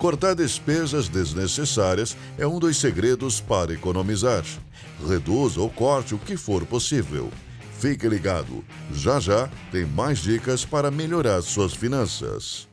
Cortar despesas desnecessárias é um dos segredos para economizar. Reduza ou corte o que for possível. Fique ligado, já já tem mais dicas para melhorar suas finanças.